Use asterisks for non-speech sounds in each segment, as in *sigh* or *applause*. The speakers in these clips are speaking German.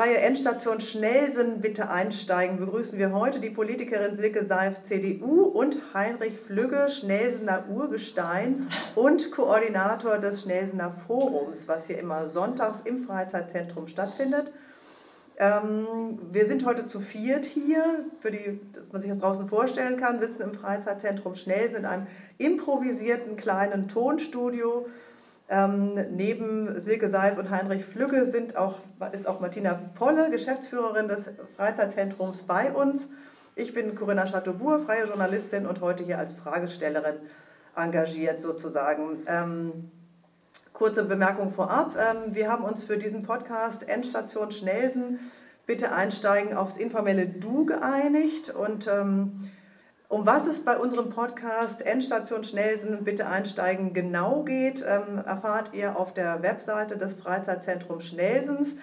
Reihe Endstation Schnellsen bitte einsteigen begrüßen wir heute die Politikerin Silke Seif, CDU und Heinrich Flügge, Schnellsener Urgestein und Koordinator des Schnellsener Forums, was hier immer sonntags im Freizeitzentrum stattfindet. Ähm, wir sind heute zu viert hier, für die, dass man sich das draußen vorstellen kann, sitzen im Freizeitzentrum Schnellsen in einem improvisierten kleinen Tonstudio ähm, neben Silke Seif und Heinrich Flügge sind auch, ist auch Martina Polle, Geschäftsführerin des Freizeitzentrums bei uns. Ich bin Corinna Chateaubourg, freie Journalistin und heute hier als Fragestellerin engagiert sozusagen. Ähm, kurze Bemerkung vorab. Ähm, wir haben uns für diesen Podcast Endstation Schnellsen bitte einsteigen aufs informelle Du geeinigt und ähm, um was es bei unserem Podcast Endstation Schnellsen bitte einsteigen genau geht, ähm, erfahrt ihr auf der Webseite des Freizeitzentrums Schnellsens.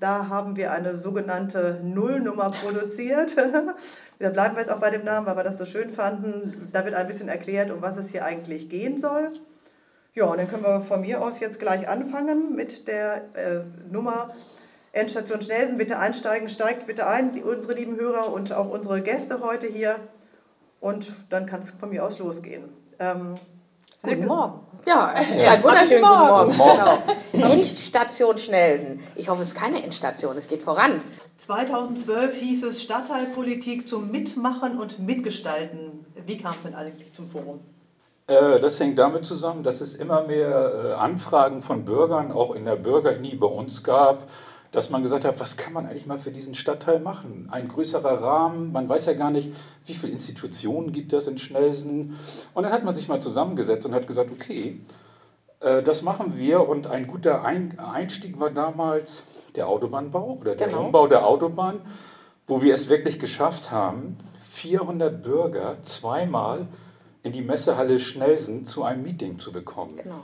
Da haben wir eine sogenannte Nullnummer produziert. *laughs* da bleiben wir jetzt auch bei dem Namen, weil wir das so schön fanden. Da wird ein bisschen erklärt, um was es hier eigentlich gehen soll. Ja, und dann können wir von mir aus jetzt gleich anfangen mit der äh, Nummer Endstation Schnellsen. Bitte einsteigen, steigt bitte ein, unsere lieben Hörer und auch unsere Gäste heute hier. Und dann kann es von mir aus losgehen. Ähm, Guten Morgen. Ja, ja, ja wunderschönen guten Morgen. Morgen. Genau. Endstation Schnellsen. Ich hoffe, es ist keine Endstation, es geht voran. 2012 hieß es Stadtteilpolitik zum Mitmachen und Mitgestalten. Wie kam es denn eigentlich zum Forum? Äh, das hängt damit zusammen, dass es immer mehr äh, Anfragen von Bürgern auch in der Bürgerini bei uns gab, dass man gesagt hat, was kann man eigentlich mal für diesen Stadtteil machen? Ein größerer Rahmen, man weiß ja gar nicht, wie viele Institutionen gibt es in Schnelsen. Und dann hat man sich mal zusammengesetzt und hat gesagt, okay, äh, das machen wir. Und ein guter Einstieg war damals der Autobahnbau oder der genau. Umbau der Autobahn, wo wir es wirklich geschafft haben, 400 Bürger zweimal in die Messehalle Schnelsen zu einem Meeting zu bekommen. Genau.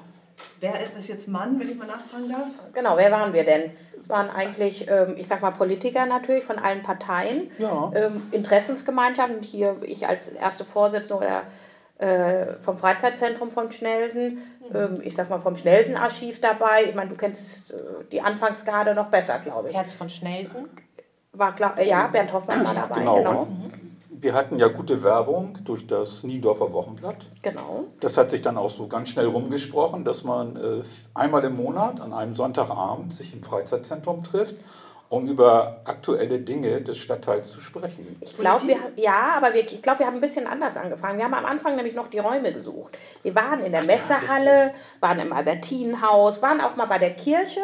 Wer ist jetzt Mann, wenn ich mal nachfragen darf? Genau, wer waren wir denn? waren eigentlich, ähm, ich sag mal, Politiker natürlich von allen Parteien, ja. Ähm, Interessensgemeinschaften. Hier ich als erste Vorsitzende äh, vom Freizeitzentrum von Schnelsen, mhm. ich sag mal vom Schnelsen-Archiv dabei. Ich meine, du kennst äh, die Anfangsgarde noch besser, glaube ich. Herz von Schnelsen? War klar, ja, Bernd Hoffmann war dabei, genau. genau. Mhm wir hatten ja gute Werbung durch das Niendorfer Wochenblatt. Genau. Das hat sich dann auch so ganz schnell rumgesprochen, dass man äh, einmal im Monat an einem Sonntagabend sich im Freizeitzentrum trifft, um über aktuelle Dinge des Stadtteils zu sprechen. Ich glaube, wir ja, aber wir, ich glaube, wir haben ein bisschen anders angefangen. Wir haben am Anfang nämlich noch die Räume gesucht. Wir waren in der Messehalle, waren im Albertinenhaus, waren auch mal bei der Kirche.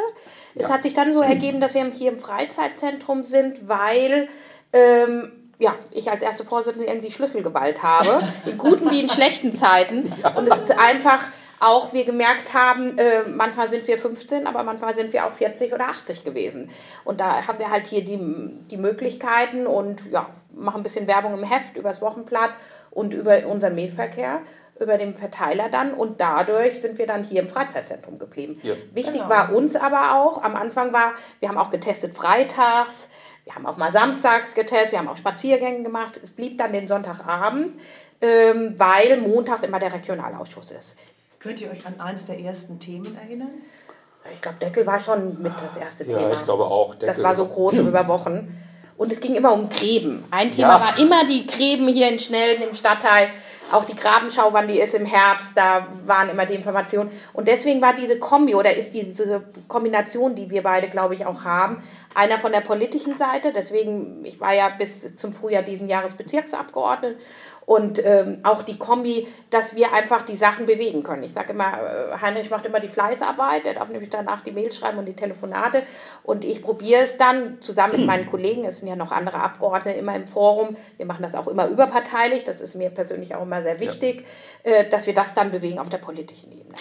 Es ja. hat sich dann so *clears throat* ergeben, dass wir hier im Freizeitzentrum sind, weil ähm, ja, ich als erste Vorsitzende irgendwie Schlüsselgewalt habe, in guten wie in schlechten Zeiten. Und es ist einfach auch, wir gemerkt haben, äh, manchmal sind wir 15, aber manchmal sind wir auch 40 oder 80 gewesen. Und da haben wir halt hier die, die Möglichkeiten und ja, machen ein bisschen Werbung im Heft, übers Wochenblatt und über unseren Mailverkehr über den Verteiler dann und dadurch sind wir dann hier im Freizeitzentrum geblieben. Ja. Wichtig genau. war uns aber auch, am Anfang war, wir haben auch getestet freitags, wir haben auch mal samstags getestet, wir haben auch Spaziergänge gemacht. Es blieb dann den Sonntagabend, ähm, weil montags immer der Regionalausschuss ist. Könnt ihr euch an eines der ersten Themen erinnern? Ich glaube, Deckel war schon mit das erste ja, Thema. Ja, ich glaube auch. Deckel. Das war so groß über Wochen. Und es ging immer um Gräben. Ein Thema ja. war immer die Gräben hier in Schnellen im Stadtteil. Auch die Grabenschau, wann die ist im Herbst, da waren immer die Informationen. Und deswegen war diese Kombi oder ist diese Kombination, die wir beide, glaube ich, auch haben, einer von der politischen Seite. Deswegen, ich war ja bis zum Frühjahr diesen Jahres Bezirksabgeordnete und ähm, auch die Kombi, dass wir einfach die Sachen bewegen können. Ich sage immer, äh, Heinrich macht immer die Fleißarbeit, er darf nämlich danach die Mails schreiben und die Telefonate und ich probiere es dann zusammen mit meinen Kollegen, es sind ja noch andere Abgeordnete immer im Forum, wir machen das auch immer überparteilich, das ist mir persönlich auch immer sehr wichtig, ja. äh, dass wir das dann bewegen auf der politischen Ebene.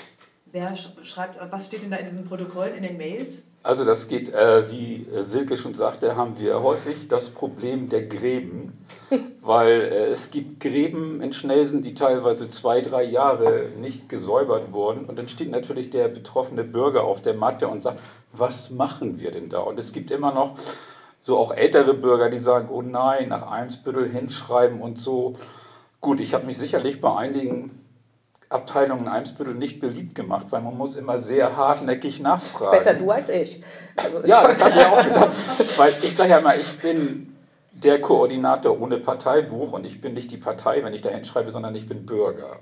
Wer schreibt, was steht denn da in diesen Protokollen, in den Mails? Also das geht, äh, wie Silke schon sagte, haben wir häufig das Problem der Gräben, *laughs* weil äh, es gibt Gräben in Schnelsen, die teilweise zwei, drei Jahre nicht gesäubert wurden und dann steht natürlich der betroffene Bürger auf der Matte und sagt, was machen wir denn da? Und es gibt immer noch so auch ältere Bürger, die sagen, oh nein, nach Eimsbüttel hinschreiben und so. Gut, ich habe mich sicherlich bei einigen Abteilung in Eimsbüttel nicht beliebt gemacht, weil man muss immer sehr hartnäckig nachfragen. Besser du als ich. Also ja, das haben wir auch gesagt. Weil ich sage ja immer, ich bin der Koordinator ohne Parteibuch und ich bin nicht die Partei, wenn ich da hinschreibe, sondern ich bin Bürger.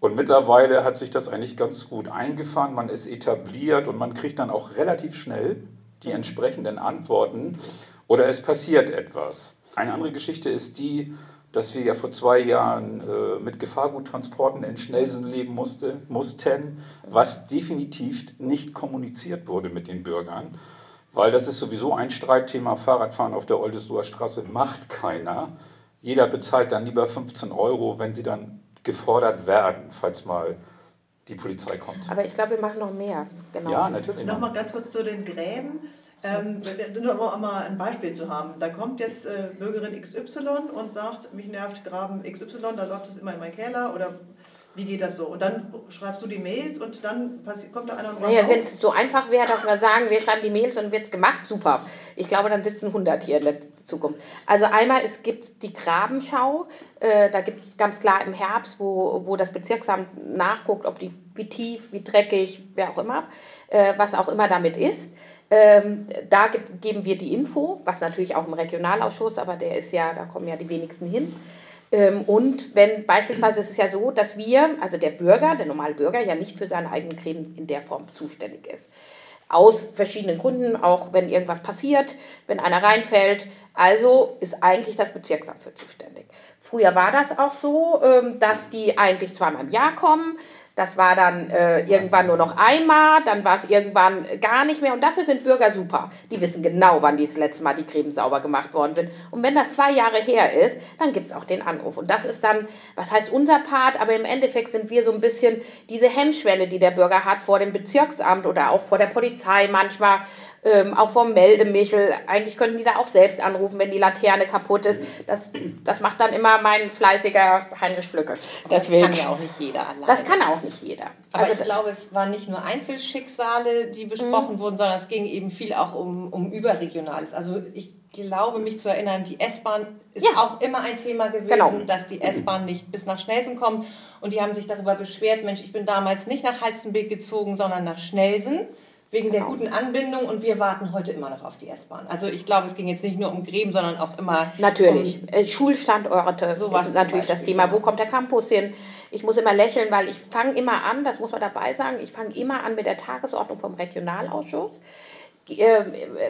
Und mittlerweile hat sich das eigentlich ganz gut eingefahren, man ist etabliert und man kriegt dann auch relativ schnell die entsprechenden Antworten oder es passiert etwas. Eine andere Geschichte ist die, dass wir ja vor zwei Jahren äh, mit Gefahrguttransporten in Schnellsen leben musste, mussten, was definitiv nicht kommuniziert wurde mit den Bürgern, weil das ist sowieso ein Streitthema. Fahrradfahren auf der Oldesloher Straße macht keiner. Jeder bezahlt dann lieber 15 Euro, wenn sie dann gefordert werden, falls mal die Polizei kommt. Aber ich glaube, wir machen noch mehr. Genau. Ja, natürlich. Nochmal ganz kurz zu den Gräben. Ähm, nur um mal ein Beispiel zu haben. Da kommt jetzt äh, Bürgerin XY und sagt, mich nervt Graben XY, da läuft es immer in meinen Keller oder wie geht das so? Und dann schreibst du die Mails und dann kommt da einer und Naja, wenn es so einfach wäre, dass wir sagen, wir schreiben die Mails und wird es gemacht, super. Ich glaube, dann sitzen 100 hier in der Zukunft. Also einmal, es gibt die Grabenschau, äh, da gibt es ganz klar im Herbst, wo, wo das Bezirksamt nachguckt, ob die, wie tief, wie dreckig, wer auch immer, äh, was auch immer damit ist. Ähm, da geben wir die Info, was natürlich auch im Regionalausschuss, aber der ist ja, da kommen ja die wenigsten hin. Ähm, und wenn beispielsweise es ist ja so, dass wir, also der Bürger, der normale Bürger, ja nicht für seine eigenen Gräben in der Form zuständig ist. Aus verschiedenen Gründen, auch wenn irgendwas passiert, wenn einer reinfällt. Also ist eigentlich das Bezirksamt für zuständig. Früher war das auch so, ähm, dass die eigentlich zweimal im Jahr kommen, das war dann äh, irgendwann nur noch einmal, dann war es irgendwann gar nicht mehr. Und dafür sind Bürger super. Die wissen genau, wann die das letzte Mal die Gräben sauber gemacht worden sind. Und wenn das zwei Jahre her ist, dann gibt es auch den Anruf. Und das ist dann, was heißt unser Part, aber im Endeffekt sind wir so ein bisschen diese Hemmschwelle, die der Bürger hat vor dem Bezirksamt oder auch vor der Polizei manchmal, ähm, auch vom Meldemichel. Eigentlich könnten die da auch selbst anrufen, wenn die Laterne kaputt ist. Das, das macht dann immer mein fleißiger Heinrich Flücke. Deswegen. Das kann ja auch nicht jeder alleine. Das kann auch nicht jeder. Aber also ich glaube, es waren nicht nur Einzelschicksale, die besprochen mhm. wurden, sondern es ging eben viel auch um, um Überregionales. Also ich glaube, mich zu erinnern, die S-Bahn ist ja. auch immer ein Thema gewesen, genau. dass die S-Bahn nicht bis nach Schnelsen kommt. Und die haben sich darüber beschwert, Mensch, ich bin damals nicht nach Halstenbeek gezogen, sondern nach Schnelsen wegen genau. der guten Anbindung und wir warten heute immer noch auf die S-Bahn. Also ich glaube, es ging jetzt nicht nur um Gräben, sondern auch immer Natürlich. Um äh, Schulstandorte sowas ist natürlich das Thema. Wo kommt der Campus hin? Ich muss immer lächeln, weil ich fange immer an, das muss man dabei sagen, ich fange immer an mit der Tagesordnung vom Regionalausschuss. Äh,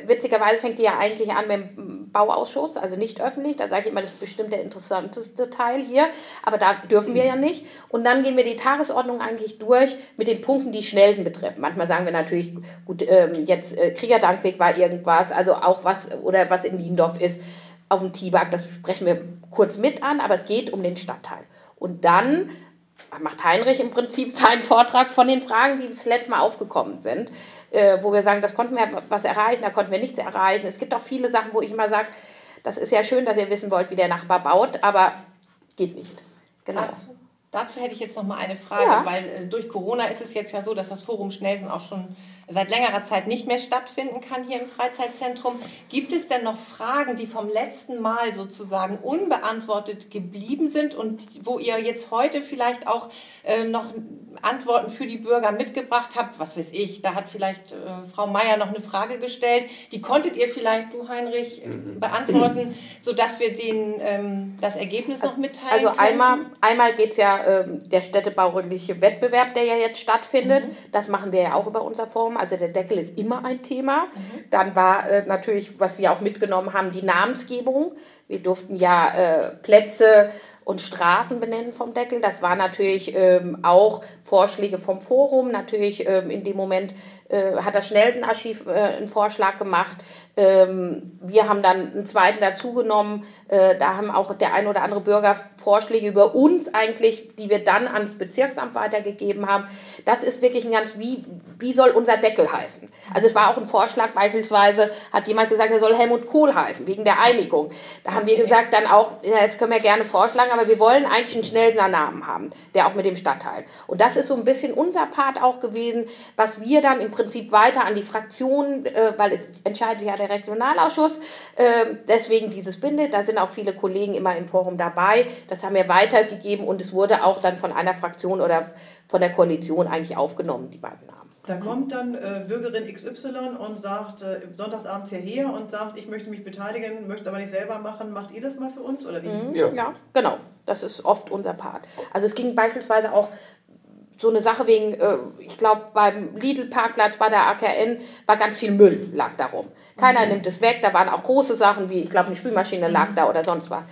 witzigerweise fängt die ja eigentlich an mit dem Bauausschuss, also nicht öffentlich. Da sage ich immer, das ist bestimmt der interessanteste Teil hier, aber da dürfen wir ja nicht. Und dann gehen wir die Tagesordnung eigentlich durch mit den Punkten, die Schnellsten betreffen. Manchmal sagen wir natürlich, gut, ähm, jetzt äh, Kriegerdankweg war irgendwas, also auch was, oder was in Liendorf ist, auf dem Tibak, das sprechen wir kurz mit an, aber es geht um den Stadtteil. Und dann macht Heinrich im Prinzip seinen Vortrag von den Fragen, die das letzte Mal aufgekommen sind äh, wo wir sagen, das konnten wir was erreichen, da konnten wir nichts erreichen. Es gibt auch viele Sachen, wo ich immer sage, das ist ja schön, dass ihr wissen wollt, wie der Nachbar baut, aber geht nicht. Genau. Dazu, dazu hätte ich jetzt noch mal eine Frage, ja. weil äh, durch Corona ist es jetzt ja so, dass das Forum Schnelsen auch schon seit längerer Zeit nicht mehr stattfinden kann hier im Freizeitzentrum. Gibt es denn noch Fragen, die vom letzten Mal sozusagen unbeantwortet geblieben sind und wo ihr jetzt heute vielleicht auch äh, noch Antworten für die Bürger mitgebracht habt? Was weiß ich, da hat vielleicht äh, Frau Meier noch eine Frage gestellt. Die konntet ihr vielleicht, du Heinrich, äh, mhm. beantworten, sodass wir denen ähm, das Ergebnis noch mitteilen Also können? einmal, einmal geht es ja äh, der städtebauliche Wettbewerb, der ja jetzt stattfindet. Mhm. Das machen wir ja auch über unser Forum genommen. Also der Deckel ist immer ein Thema. Mhm. Dann war äh, natürlich, was wir auch mitgenommen haben, die Namensgebung. Wir durften ja äh, Plätze und Strafen benennen vom Deckel. Das war natürlich ähm, auch Vorschläge vom Forum. Natürlich ähm, in dem Moment äh, hat das Schnellenarchiv äh, einen Vorschlag gemacht. Ähm, wir haben dann einen zweiten dazugenommen. Äh, da haben auch der ein oder andere Bürger Vorschläge über uns eigentlich, die wir dann ans Bezirksamt weitergegeben haben. Das ist wirklich ein ganz, wie, wie soll unser Deckel heißen? Also es war auch ein Vorschlag, beispielsweise hat jemand gesagt, er soll Helmut Kohl heißen, wegen der Einigung. Da haben wir gesagt, dann auch, ja, jetzt können wir gerne vorschlagen, aber wir wollen eigentlich einen schnellen Namen haben, der auch mit dem Stadtteil. Und das ist so ein bisschen unser Part auch gewesen, was wir dann im Prinzip weiter an die Fraktionen, äh, weil es entscheidet ja der Regionalausschuss. Äh, deswegen dieses Binde, da sind auch viele Kollegen immer im Forum dabei. Das haben wir weitergegeben und es wurde auch dann von einer Fraktion oder von der Koalition eigentlich aufgenommen, die beiden Namen. Da kommt dann äh, Bürgerin XY und sagt äh, sonntagsabends hierher und sagt, ich möchte mich beteiligen, möchte es aber nicht selber machen. Macht ihr das mal für uns oder wie? Mhm, ja. ja, genau. Das ist oft unser Part. Also es ging beispielsweise auch so eine Sache wegen, äh, ich glaube, beim Lidl-Parkplatz bei der AKN war ganz viel Müll, lag da rum. Keiner mhm. nimmt es weg, da waren auch große Sachen wie, ich glaube, eine Spülmaschine lag da oder sonst was.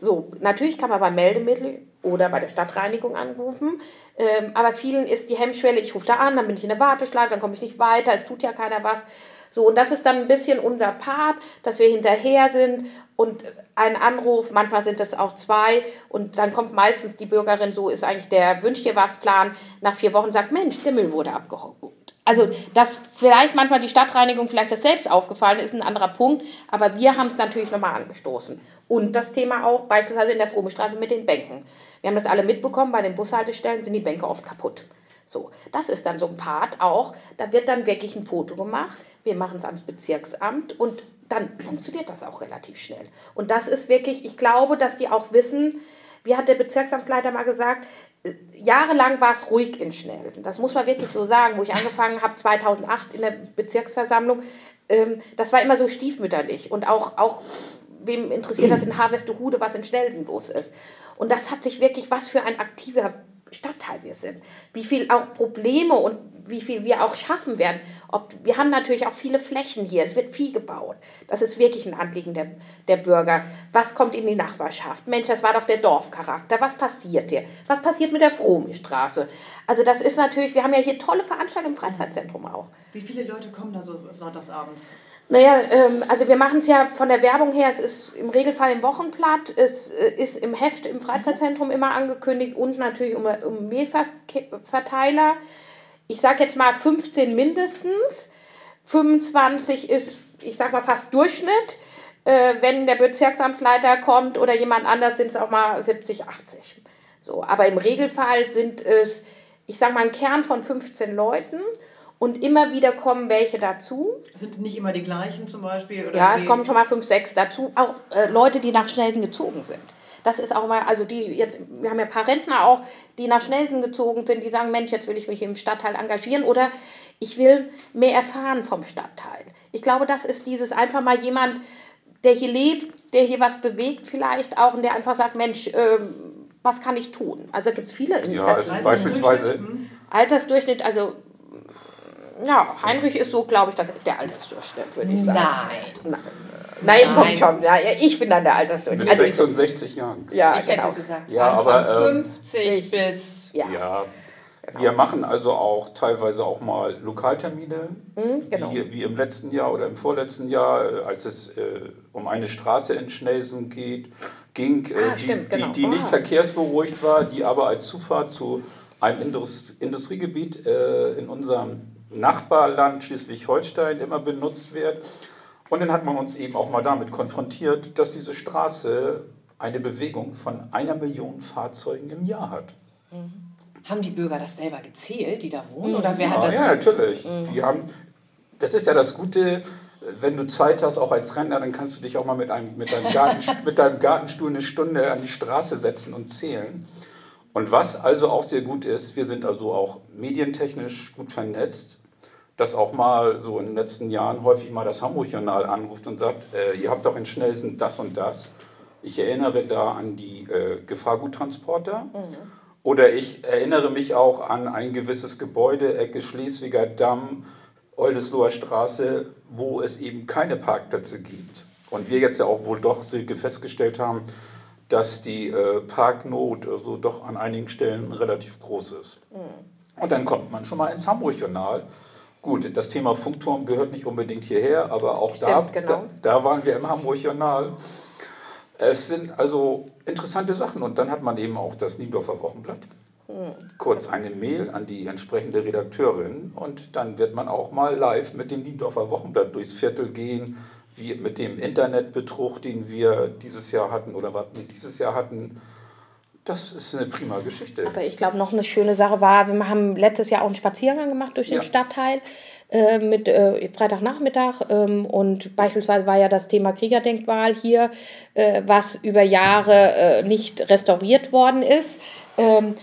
So, natürlich kann man beim Meldemittel oder bei der Stadtreinigung anrufen, ähm, aber vielen ist die Hemmschwelle, ich rufe da an, dann bin ich in der Warteschleife, dann komme ich nicht weiter, es tut ja keiner was. So, und das ist dann ein bisschen unser Part, dass wir hinterher sind und ein Anruf, manchmal sind es auch zwei und dann kommt meistens die Bürgerin, so ist eigentlich der Wünsch dir was Plan, nach vier Wochen sagt, Mensch, der Müll wurde abgeholt. Also, dass vielleicht manchmal die Stadtreinigung vielleicht das selbst aufgefallen ist, ein anderer Punkt, aber wir haben es natürlich nochmal angestoßen. Und das Thema auch beispielsweise in der Frohmestraße mit den Bänken. Wir haben das alle mitbekommen, bei den Bushaltestellen sind die Bänke oft kaputt. So, das ist dann so ein Part auch. Da wird dann wirklich ein Foto gemacht. Wir machen es ans Bezirksamt und dann funktioniert das auch relativ schnell. Und das ist wirklich, ich glaube, dass die auch wissen, wie hat der Bezirksamtleiter mal gesagt, äh, jahrelang war es ruhig in Schnellsen. Das muss man wirklich so sagen, wo ich angefangen habe, 2008 in der Bezirksversammlung. Ähm, das war immer so stiefmütterlich. Und auch, auch wem interessiert das in Harvestehude, was in Schnellsen los ist. Und das hat sich wirklich, was für ein aktiver Stadtteil wir sind, wie viel auch Probleme und wie viel wir auch schaffen werden. Ob, wir haben natürlich auch viele Flächen hier, es wird viel gebaut. Das ist wirklich ein Anliegen der, der Bürger. Was kommt in die Nachbarschaft? Mensch, das war doch der Dorfcharakter. Was passiert hier? Was passiert mit der Frohmi-Straße? Also das ist natürlich, wir haben ja hier tolle Veranstaltungen im Freizeitzentrum auch. Wie viele Leute kommen da so sonntagsabends? Naja, ähm, also wir machen es ja von der Werbung her, es ist im Regelfall im Wochenblatt, es äh, ist im Heft im Freizeitzentrum immer angekündigt und natürlich um, um Mehlverteiler. Ich sage jetzt mal 15 mindestens, 25 ist, ich sage mal fast Durchschnitt. Äh, wenn der Bezirksamtsleiter kommt oder jemand anders, sind es auch mal 70, 80. So, aber im Regelfall sind es, ich sage mal, ein Kern von 15 Leuten und immer wieder kommen welche dazu. Sind nicht immer die gleichen zum Beispiel? Oder ja, es kommen schon mal fünf, sechs dazu. Auch äh, Leute, die nach Schnellsen gezogen sind. Das ist auch mal, also die jetzt, wir haben ja ein paar Rentner auch, die nach Schnellsen gezogen sind, die sagen, Mensch, jetzt will ich mich im Stadtteil engagieren oder ich will mehr erfahren vom Stadtteil. Ich glaube, das ist dieses einfach mal jemand, der hier lebt, der hier was bewegt vielleicht auch und der einfach sagt, Mensch, ähm, was kann ich tun? Also gibt es viele Initiativen. Ja, also beispielsweise Altersdurchschnitt, also ja, Heinrich ist so, glaube ich, das, der Altersdurchschnitt, würde ich sagen. Nein. Nein. Nein, es kommt schon. Ja, ich bin dann der Altersdurchschnitt. Mit 66 also Jahren. Ja, ich genau. hätte gesagt, ja, aber, ähm, 50 bis. Ja. ja. Genau. Wir machen also auch teilweise auch mal Lokaltermine, mhm, genau. wie, wie im letzten Jahr oder im vorletzten Jahr, als es äh, um eine Straße in Schnelsen geht, ging, äh, ah, die, stimmt, genau. die, die, nicht oh. verkehrsberuhigt war, die aber als Zufahrt zu einem Indust Industriegebiet äh, in unserem Nachbarland Schleswig-Holstein immer benutzt wird. Und dann hat man uns eben auch mal damit konfrontiert, dass diese Straße eine Bewegung von einer Million Fahrzeugen im Jahr hat. Mhm. Haben die Bürger das selber gezählt, die da wohnen? Oder wer ja, hat das? Ja, natürlich. Mhm. Wir haben, das ist ja das Gute, wenn du Zeit hast, auch als Rentner, dann kannst du dich auch mal mit, einem, mit, deinem, Garten, *laughs* mit deinem Gartenstuhl eine Stunde an die Straße setzen und zählen. Und was also auch sehr gut ist, wir sind also auch medientechnisch gut vernetzt dass auch mal so in den letzten Jahren häufig mal das Hamburg-Journal anruft und sagt, äh, ihr habt doch in Schnellsen das und das. Ich erinnere da an die äh, Gefahrguttransporter. Mhm. Oder ich erinnere mich auch an ein gewisses Gebäude, Ecke Schleswiger Damm, Oldesloher Straße, wo es eben keine Parkplätze gibt. Und wir jetzt ja auch wohl doch festgestellt haben, dass die äh, Parknot also doch an einigen Stellen relativ groß ist. Mhm. Und dann kommt man schon mal ins Hamburg-Journal Gut, das Thema Funkturm gehört nicht unbedingt hierher, aber auch Stimmt, da, genau. da, da, waren wir im Hamburg-Journal. Es sind also interessante Sachen und dann hat man eben auch das Niendorfer Wochenblatt. Hm. Kurz eine Mail an die entsprechende Redakteurin und dann wird man auch mal live mit dem Niendorfer Wochenblatt durchs Viertel gehen, wie mit dem Internetbetrug, den wir dieses Jahr hatten oder was wir dieses Jahr hatten das ist eine prima Geschichte. Aber ich glaube, noch eine schöne Sache war, wir haben letztes Jahr auch einen Spaziergang gemacht durch den ja. Stadtteil. äh, mit äh, Freitagnachmittag ähm, und beispielsweise war ja das Thema Kriegerdenkmal hier, äh, was über Jahre äh, nicht restauriert worden ist. Ähm,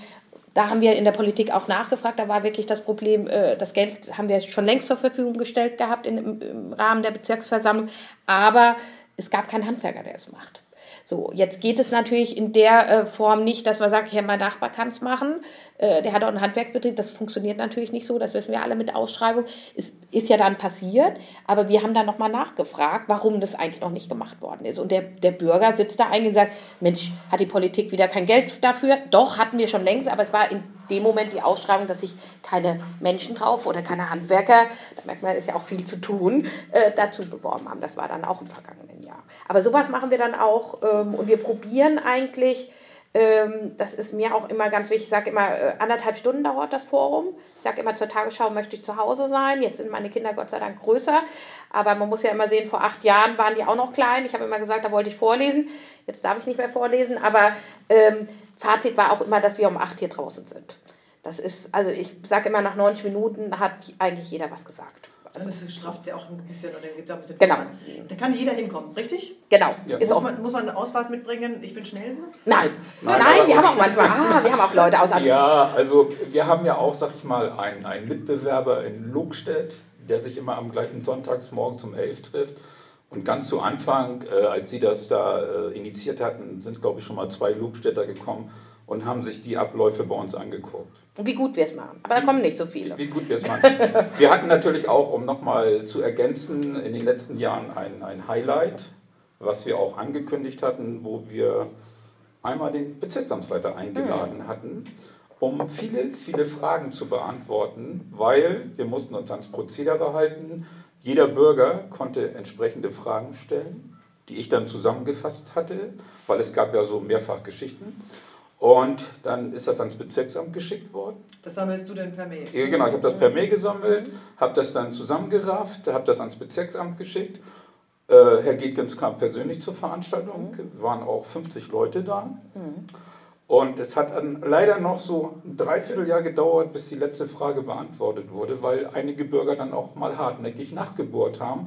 da haben wir in der Politik auch nachgefragt. Da war wirklich das Problem, äh, das Geld haben wir schon längst zur Verfügung gestellt gehabt im Rahmen der Bezirksversammlung. Aber es gab keinen Handwerker, der es macht. So, jetzt geht es natürlich in der äh, Form nicht, dass man sagt, ja, mein Nachbar kann es machen, äh, der hat auch einen Handwerksbetrieb. Das funktioniert natürlich nicht so, das wissen wir alle mit Ausschreibung. Es ist ja dann passiert, aber wir haben dann nochmal nachgefragt, warum das eigentlich noch nicht gemacht worden ist. Und der, der Bürger sitzt da eigentlich und sagt, Mensch, hat die Politik wieder kein Geld dafür? Doch, hatten wir schon längst, aber es war in dem Moment die Ausschreibung, dass sich keine Menschen drauf oder keine Handwerker, da merkt man, ist ja auch viel zu tun, äh, dazu beworben haben. Das war dann auch im vergangenen Jahr. Aber sowas machen wir dann auch ähm, und wir probieren eigentlich, das ist mir auch immer ganz wichtig. Ich sage immer, äh, anderthalb Stunden dauert das Forum. Ich sage immer, zur Tagesschau möchte ich zu Hause sein. Jetzt sind meine Kinder Gott sei Dank größer. Aber man muss ja immer sehen, vor acht Jahren waren die auch noch klein. Ich habe immer gesagt, da wollte ich vorlesen. Jetzt darf ich nicht mehr vorlesen. Aber ähm, Fazit war auch immer, dass wir um acht hier draußen sind. Das ist, also ich sage immer, nach 90 Minuten hat eigentlich jeder was gesagt. Also das strafft ja auch ein bisschen oder geht ein bisschen Genau. Da kann jeder hinkommen, richtig? Genau. Ja. Ist Muss auch, man, muss man einen Ausweis mitbringen? Ich bin Schnellsender? nein. Nein, Nein, wir haben auch manchmal, ah, wir haben auch Leute aus Ja, also wir haben ja auch, sag ich mal, einen, einen Mitbewerber in Lugstedt, der sich immer am gleichen Sonntagsmorgen zum 11 trifft. Und ganz zu Anfang, äh, als Sie das da äh, initiiert hatten, sind, glaube ich, schon mal zwei Lugstädter gekommen und haben sich die Abläufe bei uns angeguckt. Und wie gut wir es machen. Aber da kommen nicht so viele. Wie gut wir es machen. Wir hatten natürlich auch, um nochmal zu ergänzen, in den letzten Jahren ein, ein Highlight, was wir auch angekündigt hatten, wo wir einmal den Bezirksamtsleiter eingeladen hatten, um viele, viele Fragen zu beantworten, weil wir mussten uns ans Prozedere halten. Jeder Bürger konnte entsprechende Fragen stellen, die ich dann zusammengefasst hatte, weil es gab ja so mehrfach Geschichten. Und dann ist das ans Bezirksamt geschickt worden. Das sammelst du denn per Mail? Genau, ich habe das per Mail gesammelt, habe das dann zusammengerafft, habe das ans Bezirksamt geschickt. Äh, Herr Gedgens kam persönlich zur Veranstaltung, waren auch 50 Leute da. Und es hat dann leider noch so ein Dreivierteljahr gedauert, bis die letzte Frage beantwortet wurde, weil einige Bürger dann auch mal hartnäckig nachgebohrt haben,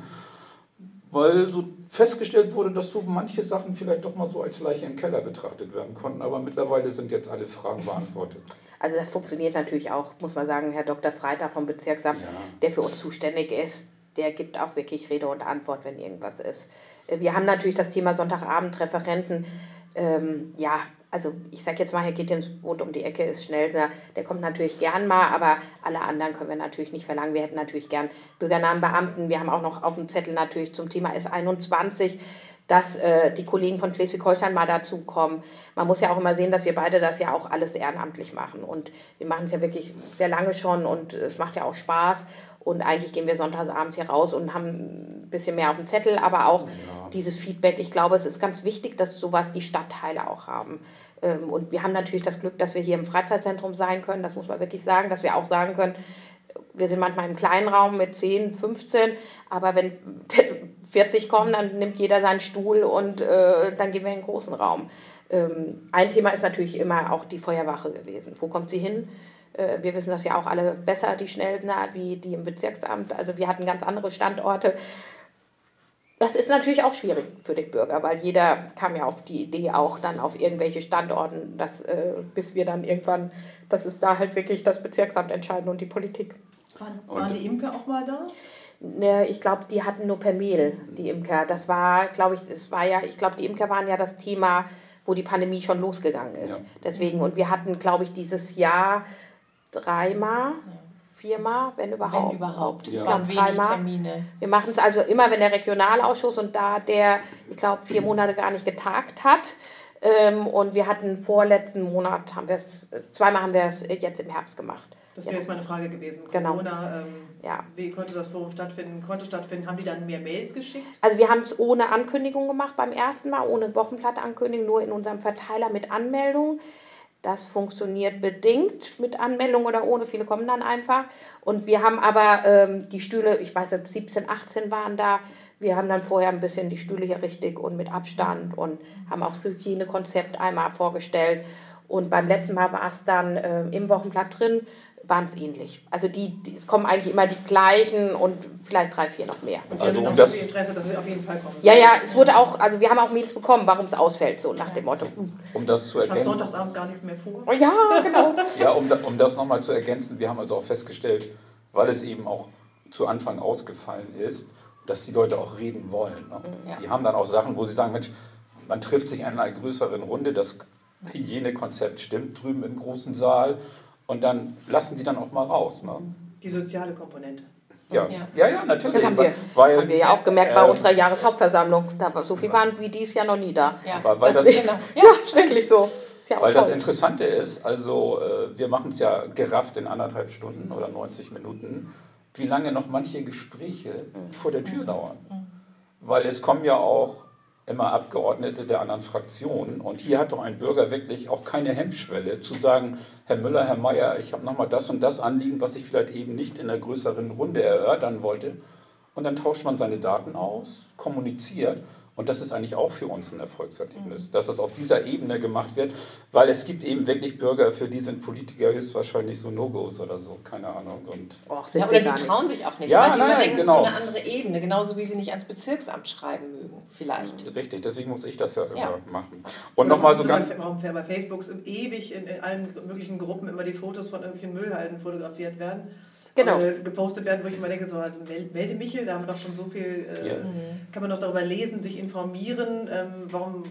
weil so festgestellt wurde, dass so manche Sachen vielleicht doch mal so als Leiche im Keller betrachtet werden konnten. Aber mittlerweile sind jetzt alle Fragen *laughs* beantwortet. Also das funktioniert natürlich auch, muss man sagen, Herr Dr. Freitag vom Bezirksamt, Ja. der für uns zuständig ist, der gibt auch wirklich Rede und Antwort, wenn irgendwas ist. Äh, Wir haben natürlich das Thema Sonntagabend-Referenten. Ähm, ja, also ich sage jetzt mal, Herr Gittens wohnt um die Ecke, ist Schnellser, der kommt natürlich gern mal, aber alle anderen können wir natürlich nicht verlangen. Wir hätten natürlich gern Bürgernamenbeamten. Wir haben auch noch auf dem Zettel natürlich zum Thema S21 dass äh, die Kollegen von Schleswig-Holstein mal dazukommen. Man muss ja auch immer sehen, dass wir beide das ja auch alles ehrenamtlich machen. Und wir machen es ja wirklich sehr lange schon und es macht ja auch Spaß. Und eigentlich gehen wir sonntags abends hier raus und haben ein bisschen mehr auf dem Zettel, aber auch dieses Feedback. Ich glaube, es ist ganz wichtig, dass sowas die Stadtteile auch haben. Ähm, Und wir haben natürlich das Glück, dass wir hier im Freizeitzentrum sein können. Das muss man wirklich sagen, dass wir auch sagen können, wir sind manchmal im kleinen Raum mit 10, 15, aber wenn *laughs* 40 kommen, dann nimmt jeder seinen Stuhl und äh, dann gehen wir in den großen Raum. Ähm, ein Thema ist natürlich immer auch die Feuerwache gewesen. Wo kommt sie hin? Äh, wir wissen das ja auch alle besser, die Schnellner, wie die im Bezirksamt. Also wir hatten ganz andere Standorte. Das ist natürlich auch schwierig für den Bürger, weil jeder kam ja auf die Idee auch dann auf irgendwelche Standorten, dass, äh, bis wir dann irgendwann, das ist da halt wirklich das Bezirksamt entscheiden und die Politik. Waren, waren die Imker auch mal da? Ne, ich glaube, die hatten nur per Mail, die Imker. Das war, glaube ich, es war ja, ich glaube, die Imker waren ja das Thema, wo die Pandemie schon losgegangen ist. Ja. Deswegen, und wir hatten, glaube ich, dieses Jahr dreimal, viermal, wenn überhaupt. Wenn überhaupt. Ich Ja. glaube, wenig dreimal. Termine. Wir machen es also immer, wenn der Regionalausschuss und da der, ich glaube, vier Monate gar nicht getagt hat. Ähm, und wir hatten vorletzten Monat, haben wir es, zweimal haben wir es jetzt im Herbst gemacht. Das wäre jetzt meine Frage gewesen. Genau. Corona, ähm, Ja. wie konnte das Forum stattfinden? Konnte stattfinden? Haben die dann mehr Mails geschickt? Also wir haben es ohne Ankündigung gemacht beim ersten Mal, ohne Wochenblattankündigung, nur in unserem Verteiler mit Anmeldung. Das funktioniert bedingt mit Anmeldung oder ohne. Viele kommen dann einfach. Und wir haben aber ähm, die Stühle, ich weiß nicht, 17, 18 waren da. Wir haben dann vorher ein bisschen die Stühle hier richtig und mit Abstand und haben auch das Hygienekonzept einmal vorgestellt. Und beim letzten Mal war es dann äh, im Wochenblatt drin. Waren es ähnlich. Also die, die, es kommen eigentlich immer die gleichen und vielleicht drei, vier noch mehr. Und die also haben um das, so viel Interesse, dass sie auf jeden Fall kommen. Ja, ja, es wurde auch, also wir haben auch Mails bekommen, warum es ausfällt, so nach dem Motto. Um das zu ergänzen. Ich habe Sonntagsabend gar nichts mehr vor. Oh, ja, genau. *laughs* ja, um, um das nochmal zu ergänzen, wir haben also auch festgestellt, weil es eben auch zu Anfang ausgefallen ist, dass die Leute auch reden wollen. Ne? Ja. Die haben dann auch Sachen, wo sie sagen, Mensch, man trifft sich in einer größeren Runde, das Hygienekonzept stimmt drüben im großen Saal und dann lassen die dann auch mal raus. Ne? Die soziale Komponente. Ja, ja, ja, ja natürlich. Das haben wir, weil, haben wir ja auch gemerkt bei äh, unserer Jahreshauptversammlung. Da war, so viel waren wie dies Jahr noch nie da. Ja, weil, weil das, das, genau. *laughs* ja, ist wirklich so. Ja weil toll. das Interessante ist, also äh, wir machen es ja gerafft in anderthalb Stunden oder 90 Minuten, wie lange noch manche Gespräche mhm. vor der Tür dauern. Mhm. Weil es kommen ja auch immer Abgeordnete der anderen Fraktionen. Und hier hat doch ein Bürger wirklich auch keine Hemmschwelle zu sagen, Herr Müller, Herr Mayer, ich habe nochmal das und das Anliegen, was ich vielleicht eben nicht in einer größeren Runde erörtern wollte. Und dann tauscht man seine Daten aus, kommuniziert und das ist eigentlich auch für uns ein Erfolgserlebnis, dass das auf dieser Ebene gemacht wird, weil es gibt eben wirklich Bürger, für die sind Politiker höchstwahrscheinlich so No-Gos oder so, keine Ahnung. Und Och, ja, oder die trauen sich auch nicht, ja, weil sie nein, denken, genau. es ist so eine andere Ebene, genauso wie sie nicht ans Bezirksamt schreiben mögen, vielleicht. Richtig, deswegen muss ich das ja, ja. immer machen. Und nochmal so ganz... Warum bei Facebook ewig in, in allen möglichen Gruppen immer die Fotos von irgendwelchen Müllhalden fotografiert werden genau. äh, gepostet werden, wo ich immer denke, so halt melde Michel, da haben wir doch schon so viel, äh, ja. kann man doch darüber lesen, sich informieren, ähm, warum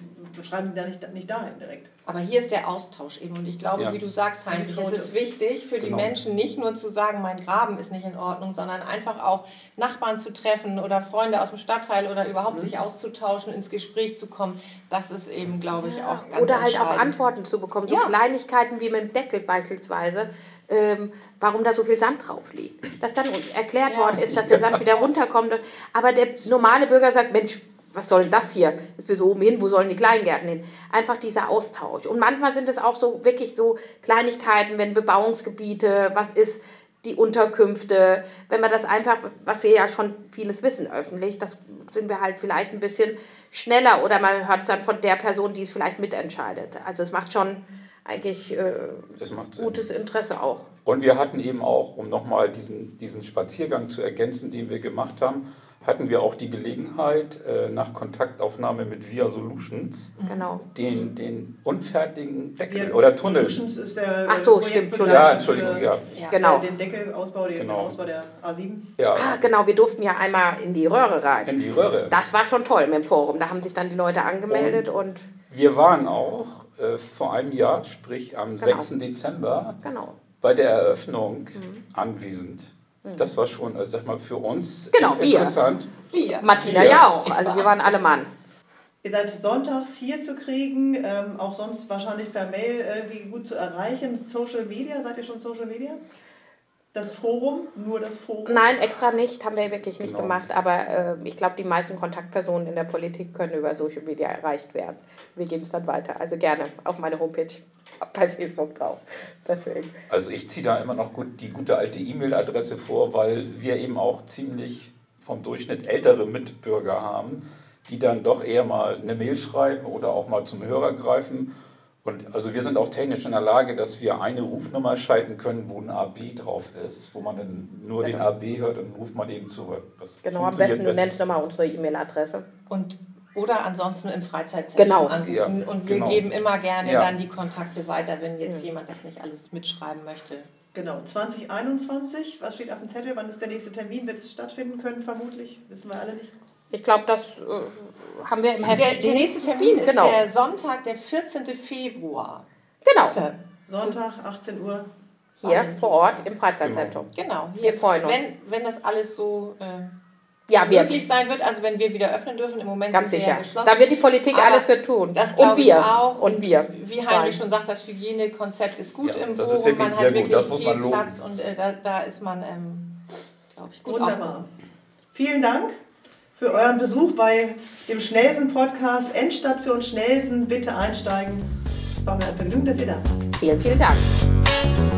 schreiben die da nicht, nicht dahin direkt? Aber hier ist der Austausch eben und ich glaube, ja. wie du sagst, Heinz, es ist wichtig für die genau. Menschen nicht nur zu sagen, mein Graben ist nicht in Ordnung, sondern einfach auch Nachbarn zu treffen oder Freunde aus dem Stadtteil oder überhaupt mhm. sich auszutauschen, ins Gespräch zu kommen. Das ist eben, glaube ich, ja. auch ganz Oder halt auch Antworten zu bekommen, so Kleinigkeiten wie mit dem Deckel beispielsweise ähm, warum da so viel Sand drauf liegt. Dass dann erklärt ja, worden ist, dass der Sand wieder runterkommt. Aber der normale Bürger sagt, Mensch, was soll denn das hier? Jetzt wir so oben hin, wo sollen die Kleingärten hin? Einfach dieser Austausch. Und manchmal sind es auch so wirklich so Kleinigkeiten, wenn Bebauungsgebiete, was ist die Unterkünfte, wenn man das einfach, was wir ja schon vieles wissen öffentlich, das sind wir halt vielleicht ein bisschen schneller oder man hört es dann von der Person, die es vielleicht mitentscheidet. Also es macht schon eigentlich äh, gutes Interesse auch. Und wir hatten eben auch, um nochmal diesen, diesen Spaziergang zu ergänzen, den wir gemacht haben, hatten wir auch die Gelegenheit, äh, nach Kontaktaufnahme mit Via Solutions genau. den, den unfertigen Deckel Via oder Tunnel. Solutions ist der Ach so, stimmt, Entschuldigung. Ja, Entschuldigung, ja. ja. Genau. Den Deckelausbau, den genau. Ausbau der A7. Ja. Ah, genau, wir durften ja einmal in die Röhre rein. In die Röhre. Das war schon toll mit dem Forum. Da haben sich dann die Leute angemeldet und, und wir waren auch äh, vor einem Jahr, sprich am genau. 6. Dezember, genau. bei der Eröffnung mhm. anwesend. Mhm. Das war schon, also sag mal, für uns genau, interessant. Wir. wir. Martina wir. ja auch. Also wir waren alle Mann. Ihr seid sonntags hier zu kriegen, ähm, auch sonst wahrscheinlich per Mail irgendwie gut zu erreichen. Social Media, seid ihr schon Social Media? Das Forum, nur das Forum? Nein, extra nicht, haben wir wirklich nicht genau. gemacht. Aber äh, ich glaube, die meisten Kontaktpersonen in der Politik können über Social Media erreicht werden. Wir geben es dann weiter. Also gerne auf meine Homepage bei Facebook drauf. Deswegen. Also ich ziehe da immer noch gut die gute alte E-Mail-Adresse vor, weil wir eben auch ziemlich vom Durchschnitt ältere Mitbürger haben, die dann doch eher mal eine Mail schreiben oder auch mal zum Hörer greifen und also wir sind auch technisch in der Lage, dass wir eine Rufnummer schalten können, wo ein AB drauf ist, wo man dann nur genau. den AB hört und ruft man eben zurück. Das genau, am besten du nennst nochmal unsere E-Mail-Adresse. Und oder ansonsten im Freizeitzentrum genau. anrufen. Ja, und wir genau. geben immer gerne ja. dann die Kontakte weiter, wenn jetzt ja. jemand das nicht alles mitschreiben möchte. Genau, 2021, was steht auf dem Zettel? Wann ist der nächste Termin? Wird es stattfinden können, vermutlich? Wissen wir alle nicht. Ich glaube, das äh, haben wir im Heft. Der, der nächste Termin ist genau. der Sonntag, der 14. Februar. Genau. Sonntag, 18 Uhr. Hier vor Ort im Freizeitzentrum. Genau. Hier, wir freuen uns. Wenn, wenn das alles so äh, ja, möglich sein wird, also wenn wir wieder öffnen dürfen, im Moment Ganz sicher. geschlossen. Da wird die Politik Aber alles für tun. Das und wir auch. Und wir. Wie Heinrich schon sagt, das Hygienekonzept ist gut ja, im das Forum. man hat wirklich gut. viel Platz und äh, da, da ist man, ähm, glaube ich, gut Wunderbar. Aufgehoben. Vielen Dank für euren Besuch bei dem Schnellsen-Podcast Endstation Schnellsen. Bitte einsteigen. Es war mir ein Vergnügen, dass ihr da wart. Vielen, vielen Dank.